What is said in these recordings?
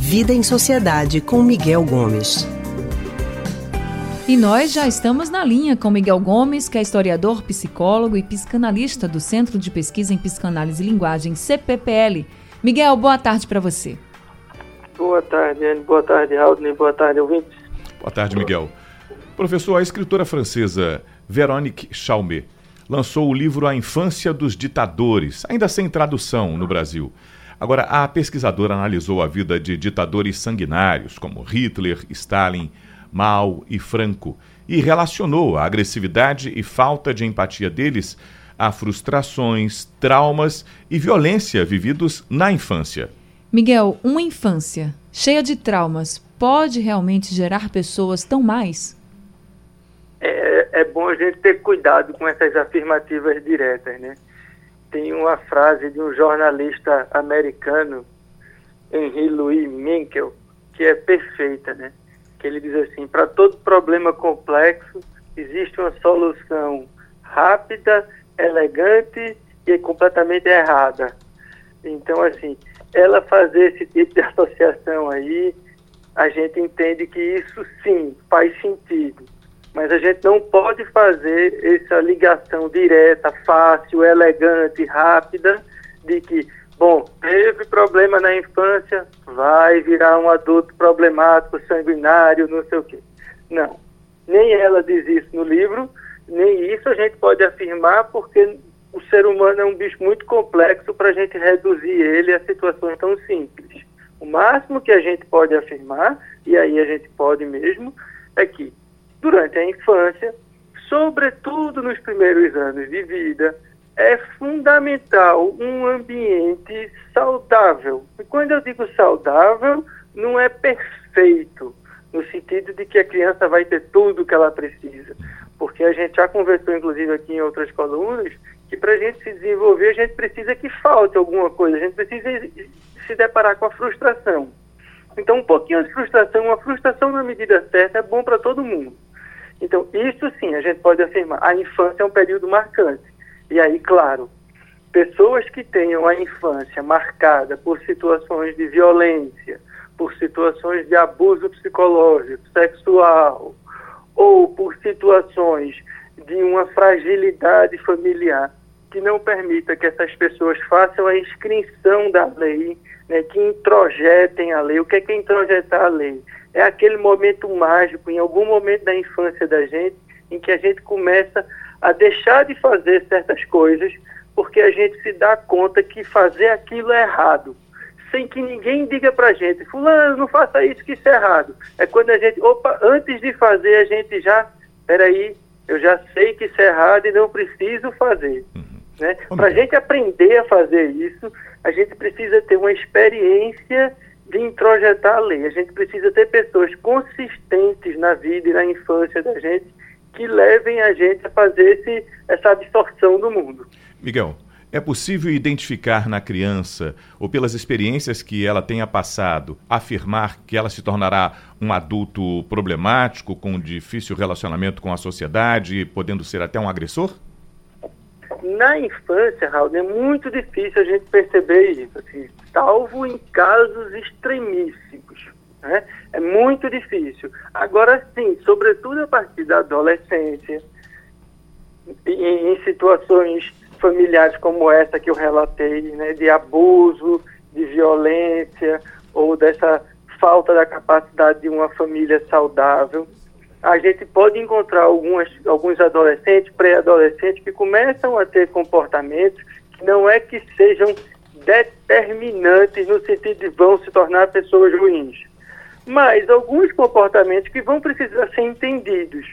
Vida em Sociedade com Miguel Gomes. E nós já estamos na linha com Miguel Gomes, que é historiador, psicólogo e psicanalista do Centro de Pesquisa em Psicanálise e Linguagem, CPPL. Miguel, boa tarde para você. Boa tarde, Anne. Boa tarde, Aldney. Boa tarde, ouvintes. Boa tarde, Miguel. Professor, a escritora francesa Véronique Chalmé lançou o livro A Infância dos Ditadores, ainda sem tradução no Brasil. Agora, a pesquisadora analisou a vida de ditadores sanguinários como Hitler, Stalin, Mao e Franco e relacionou a agressividade e falta de empatia deles a frustrações, traumas e violência vividos na infância. Miguel, uma infância cheia de traumas pode realmente gerar pessoas tão mais? É, é bom a gente ter cuidado com essas afirmativas diretas, né? Tem uma frase de um jornalista americano, Henry Louis Minkel, que é perfeita, né? Que ele diz assim: para todo problema complexo existe uma solução rápida, elegante e completamente errada. Então, assim, ela fazer esse tipo de associação aí, a gente entende que isso sim faz sentido. Mas a gente não pode fazer essa ligação direta, fácil, elegante, rápida, de que, bom, teve problema na infância, vai virar um adulto problemático, sanguinário, não sei o quê. Não. Nem ela diz isso no livro, nem isso a gente pode afirmar, porque o ser humano é um bicho muito complexo para a gente reduzir ele a situações tão simples. O máximo que a gente pode afirmar, e aí a gente pode mesmo, é que durante a infância, sobretudo nos primeiros anos de vida, é fundamental um ambiente saudável. E quando eu digo saudável, não é perfeito, no sentido de que a criança vai ter tudo o que ela precisa. Porque a gente já conversou, inclusive, aqui em outras colunas, que para a gente se desenvolver, a gente precisa que falte alguma coisa, a gente precisa se deparar com a frustração. Então, um pouquinho de frustração, uma frustração na medida certa é bom para todo mundo. Então, isso sim, a gente pode afirmar. A infância é um período marcante. E aí, claro, pessoas que tenham a infância marcada por situações de violência, por situações de abuso psicológico, sexual, ou por situações de uma fragilidade familiar, que não permita que essas pessoas façam a inscrição da lei, né, que introjetem a lei. O que é, que é introjetar a lei? É aquele momento mágico, em algum momento da infância da gente, em que a gente começa a deixar de fazer certas coisas, porque a gente se dá conta que fazer aquilo é errado. Sem que ninguém diga pra gente, fulano, não faça isso que isso é errado. É quando a gente, opa, antes de fazer, a gente já, peraí, eu já sei que isso é errado e não preciso fazer. Uhum. Né? Para a gente aprender a fazer isso, a gente precisa ter uma experiência de introjetar a lei. A gente precisa ter pessoas consistentes na vida e na infância da gente que levem a gente a fazer esse, essa absorção do mundo. Miguel, é possível identificar na criança, ou pelas experiências que ela tenha passado, afirmar que ela se tornará um adulto problemático, com difícil relacionamento com a sociedade, podendo ser até um agressor? na infância, Raul, é muito difícil a gente perceber isso, assim, salvo em casos extremíssimos. Né? É muito difícil. Agora sim, sobretudo a partir da adolescência, em, em situações familiares como essa que eu relatei, né, de abuso, de violência ou dessa falta da capacidade de uma família saudável, a gente pode encontrar algumas, alguns adolescentes, pré-adolescentes, que começam a ter comportamentos que não é que sejam determinantes no sentido de vão se tornar pessoas ruins, mas alguns comportamentos que vão precisar ser entendidos.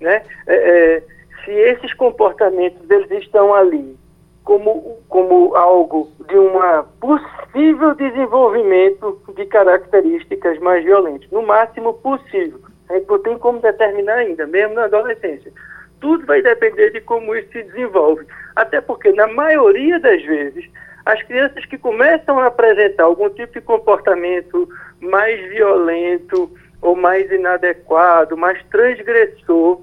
Né? É, é, se esses comportamentos eles estão ali como, como algo de um possível desenvolvimento de características mais violentas, no máximo possível a não tem como determinar ainda, mesmo na adolescência. Tudo vai depender de como isso se desenvolve. Até porque, na maioria das vezes, as crianças que começam a apresentar algum tipo de comportamento mais violento ou mais inadequado, mais transgressor,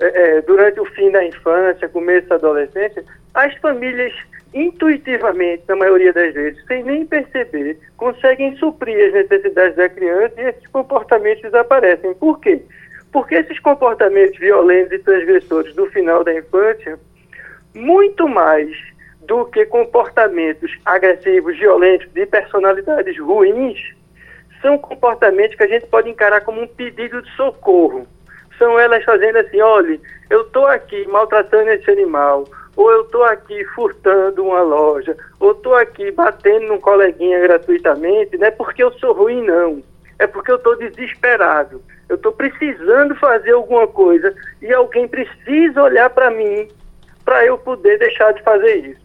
é, é, durante o fim da infância, começo da adolescência, as famílias intuitivamente, na maioria das vezes, sem nem perceber, conseguem suprir as necessidades da criança e esses comportamentos desaparecem. Por quê? Porque esses comportamentos violentos e transgressores do final da infância, muito mais do que comportamentos agressivos, violentos, de personalidades ruins, são comportamentos que a gente pode encarar como um pedido de socorro. São elas fazendo assim, olha, eu estou aqui maltratando esse animal, ou eu estou aqui furtando uma loja, ou estou aqui batendo num coleguinha gratuitamente, não é porque eu sou ruim, não. É porque eu estou desesperado. Eu estou precisando fazer alguma coisa e alguém precisa olhar para mim para eu poder deixar de fazer isso.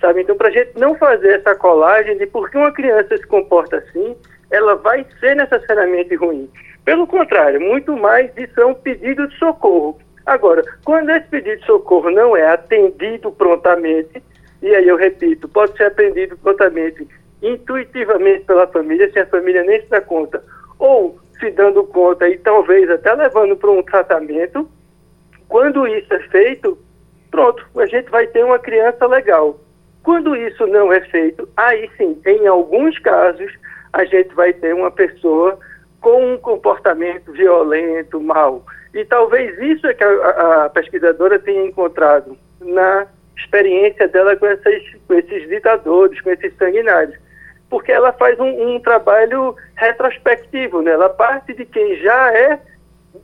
Sabe? Então, para a gente não fazer essa colagem de por que uma criança se comporta assim, ela vai ser necessariamente ruim. Pelo contrário, muito mais isso é um pedido de socorro. Agora, quando esse pedido de socorro não é atendido prontamente, e aí eu repito, pode ser atendido prontamente, intuitivamente pela família, sem a família nem se dá conta, ou se dando conta e talvez até levando para um tratamento, quando isso é feito, pronto, a gente vai ter uma criança legal. Quando isso não é feito, aí sim, em alguns casos, a gente vai ter uma pessoa com um comportamento violento, mau. E talvez isso é que a, a pesquisadora tenha encontrado na experiência dela com, essas, com esses ditadores, com esses sanguinários. Porque ela faz um, um trabalho retrospectivo, né? ela parte de quem já é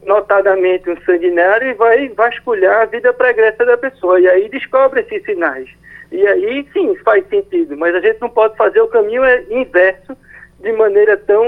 notadamente um sanguinário e vai vasculhar a vida pregressa da pessoa. E aí descobre esses sinais. E aí, sim, faz sentido, mas a gente não pode fazer o caminho é, inverso de maneira tão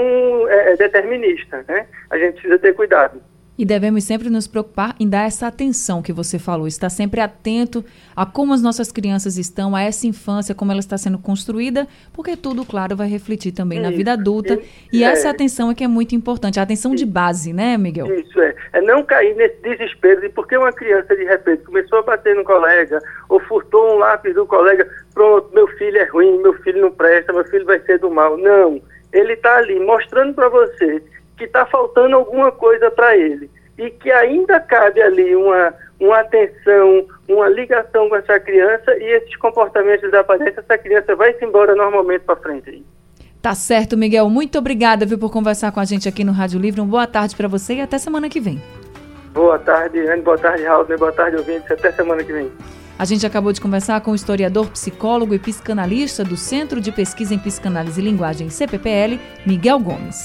é, determinista. Né? A gente precisa ter cuidado. E devemos sempre nos preocupar em dar essa atenção que você falou, estar sempre atento a como as nossas crianças estão, a essa infância, como ela está sendo construída, porque tudo, claro, vai refletir também Isso. na vida adulta. E é. essa atenção é que é muito importante, a atenção Isso. de base, né, Miguel? Isso é. É não cair nesse desespero de porque uma criança, de repente, começou a bater no colega, ou furtou um lápis do colega, pronto, meu filho é ruim, meu filho não presta, meu filho vai ser do mal. Não. Ele está ali mostrando para você que está faltando alguma coisa para ele e que ainda cabe ali uma, uma atenção, uma ligação com essa criança e esses comportamentos desaparecem, essa criança vai se embora normalmente para frente. Tá certo, Miguel. Muito obrigada viu, por conversar com a gente aqui no Rádio Livre. Uma boa tarde para você e até semana que vem. Boa tarde, Anne. Boa tarde, Raul. Boa tarde, ouvintes. Até semana que vem. A gente acabou de conversar com o historiador, psicólogo e psicanalista do Centro de Pesquisa em Psicanálise e Linguagem, CPPL, Miguel Gomes.